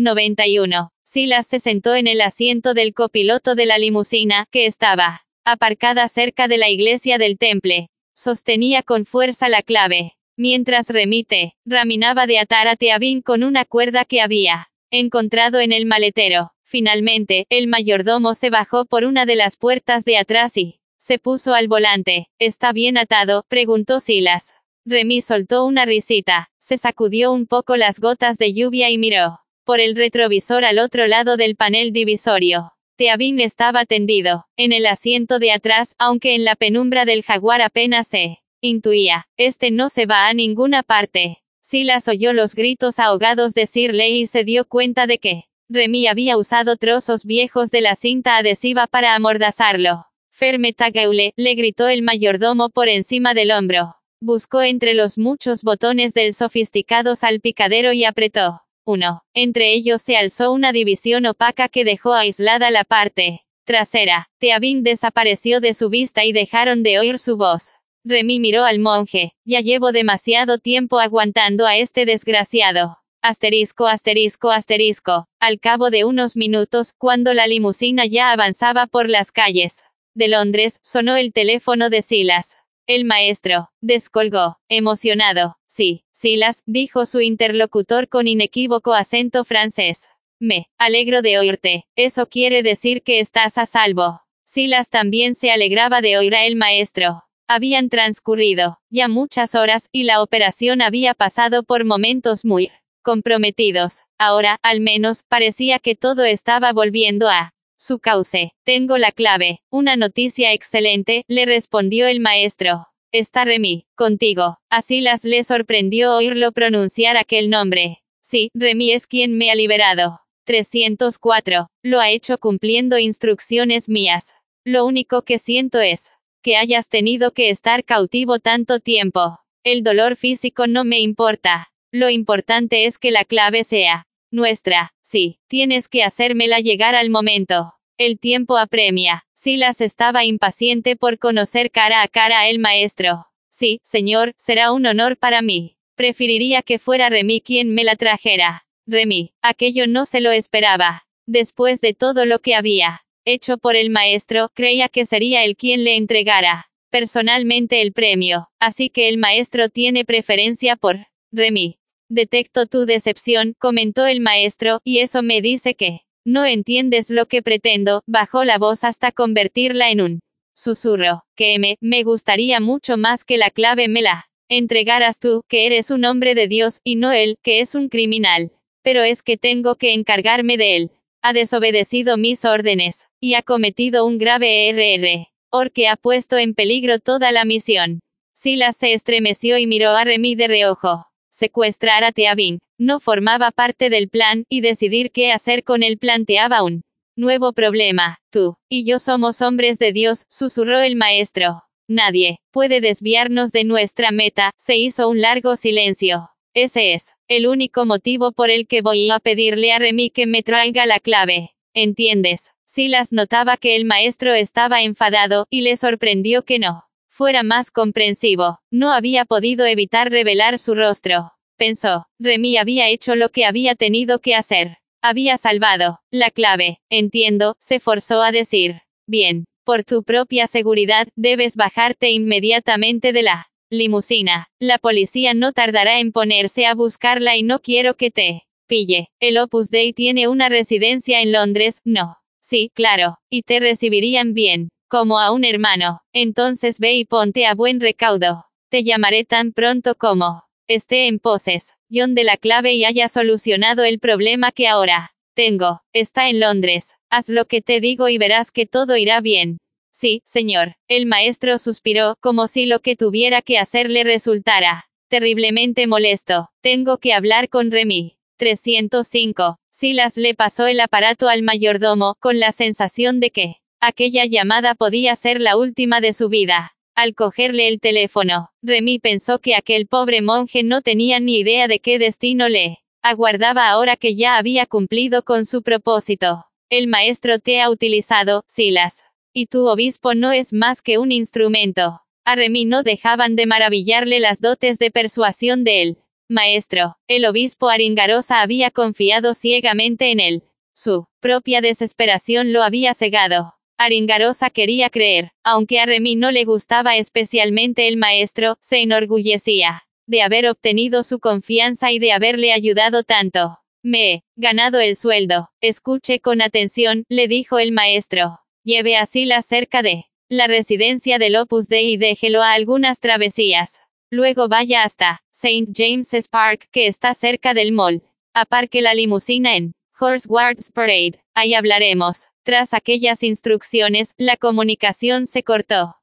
91. Silas se sentó en el asiento del copiloto de la limusina, que estaba aparcada cerca de la iglesia del temple. Sostenía con fuerza la clave. Mientras Remite, raminaba de atar a Teabín con una cuerda que había encontrado en el maletero. Finalmente, el mayordomo se bajó por una de las puertas de atrás y se puso al volante. ¿Está bien atado? preguntó Silas. Remy soltó una risita, se sacudió un poco las gotas de lluvia y miró por el retrovisor al otro lado del panel divisorio. Teabín estaba tendido, en el asiento de atrás, aunque en la penumbra del jaguar apenas se intuía, este no se va a ninguna parte. Silas oyó los gritos ahogados de Sirley y se dio cuenta de que Remy había usado trozos viejos de la cinta adhesiva para amordazarlo. Ferme Tagaule, le gritó el mayordomo por encima del hombro. Buscó entre los muchos botones del sofisticado salpicadero y apretó. Uno. Entre ellos se alzó una división opaca que dejó aislada la parte trasera. Teabín desapareció de su vista y dejaron de oír su voz. Remy miró al monje. Ya llevo demasiado tiempo aguantando a este desgraciado. Asterisco, asterisco, asterisco. Al cabo de unos minutos, cuando la limusina ya avanzaba por las calles de Londres, sonó el teléfono de Silas. El maestro descolgó, emocionado. Sí, Silas, dijo su interlocutor con inequívoco acento francés. Me alegro de oírte. Eso quiere decir que estás a salvo. Silas también se alegraba de oír a el maestro. Habían transcurrido ya muchas horas, y la operación había pasado por momentos muy comprometidos. Ahora, al menos, parecía que todo estaba volviendo a su cauce. Tengo la clave. Una noticia excelente, le respondió el maestro. Está Remy, contigo. Así las le sorprendió oírlo pronunciar aquel nombre. Sí, Remy es quien me ha liberado. 304. Lo ha hecho cumpliendo instrucciones mías. Lo único que siento es que hayas tenido que estar cautivo tanto tiempo. El dolor físico no me importa. Lo importante es que la clave sea nuestra, sí, tienes que hacérmela llegar al momento. El tiempo apremia. Silas estaba impaciente por conocer cara a cara a el maestro. Sí, señor, será un honor para mí. Preferiría que fuera Remy quien me la trajera. Remy, aquello no se lo esperaba. Después de todo lo que había hecho por el maestro, creía que sería él quien le entregara personalmente el premio. Así que el maestro tiene preferencia por Remy. Detecto tu decepción, comentó el maestro, y eso me dice que no entiendes lo que pretendo, bajó la voz hasta convertirla en un susurro, que me, me gustaría mucho más que la clave me la entregaras tú, que eres un hombre de Dios, y no él, que es un criminal. Pero es que tengo que encargarme de él. Ha desobedecido mis órdenes, y ha cometido un grave error, porque ha puesto en peligro toda la misión. Silas se estremeció y miró a Remy de reojo. Secuestrar a Teabin no formaba parte del plan, y decidir qué hacer con él planteaba un nuevo problema. Tú y yo somos hombres de Dios, susurró el maestro. Nadie puede desviarnos de nuestra meta. Se hizo un largo silencio. Ese es el único motivo por el que voy a pedirle a Remy que me traiga la clave. ¿Entiendes? Silas notaba que el maestro estaba enfadado, y le sorprendió que no fuera más comprensivo. No había podido evitar revelar su rostro. Pensó, Remy había hecho lo que había tenido que hacer. Había salvado la clave. Entiendo, se forzó a decir. Bien, por tu propia seguridad, debes bajarte inmediatamente de la limusina. La policía no tardará en ponerse a buscarla y no quiero que te pille. El Opus Dei tiene una residencia en Londres, no. Sí, claro, y te recibirían bien como a un hermano. Entonces ve y ponte a buen recaudo. Te llamaré tan pronto como esté en poses, John de la clave y haya solucionado el problema que ahora tengo. Está en Londres. Haz lo que te digo y verás que todo irá bien. Sí, señor. El maestro suspiró, como si lo que tuviera que hacer le resultara terriblemente molesto. Tengo que hablar con Remy. 305. Silas le pasó el aparato al mayordomo, con la sensación de que Aquella llamada podía ser la última de su vida. Al cogerle el teléfono, Remy pensó que aquel pobre monje no tenía ni idea de qué destino le aguardaba ahora que ya había cumplido con su propósito. El maestro te ha utilizado, Silas. Y tu obispo no es más que un instrumento. A Remy no dejaban de maravillarle las dotes de persuasión de él Maestro, el obispo Aringarosa había confiado ciegamente en él. Su propia desesperación lo había cegado. Aringarosa quería creer, aunque a Remy no le gustaba especialmente el maestro, se enorgullecía de haber obtenido su confianza y de haberle ayudado tanto. Me he ganado el sueldo. Escuche con atención, le dijo el maestro. Lleve a Silas cerca de la residencia del Opus Dei y déjelo a algunas travesías. Luego vaya hasta St. James's Park, que está cerca del mall. Aparque la limusina en Horse Guards Parade. Ahí hablaremos. Tras aquellas instrucciones, la comunicación se cortó.